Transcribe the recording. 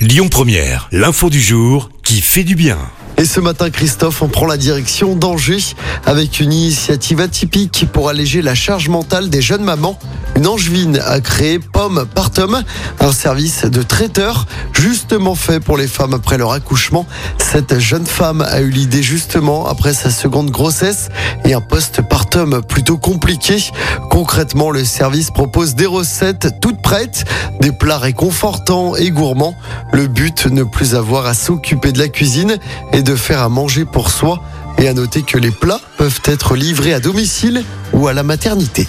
Lyon Première, l'info du jour qui fait du bien. Et ce matin, Christophe, on prend la direction d'Angers avec une initiative atypique pour alléger la charge mentale des jeunes mamans. Une angevine a créé Pomme par Tom, un service de traiteur justement fait pour les femmes après leur accouchement. Cette jeune femme a eu l'idée justement après sa seconde grossesse et un post-partum plutôt compliqué. Concrètement, le service propose des recettes toutes prêtes, des plats réconfortants et gourmands. Le but, ne plus avoir à s'occuper de la cuisine et de faire à manger pour soi. Et à noter que les plats peuvent être livrés à domicile ou à la maternité.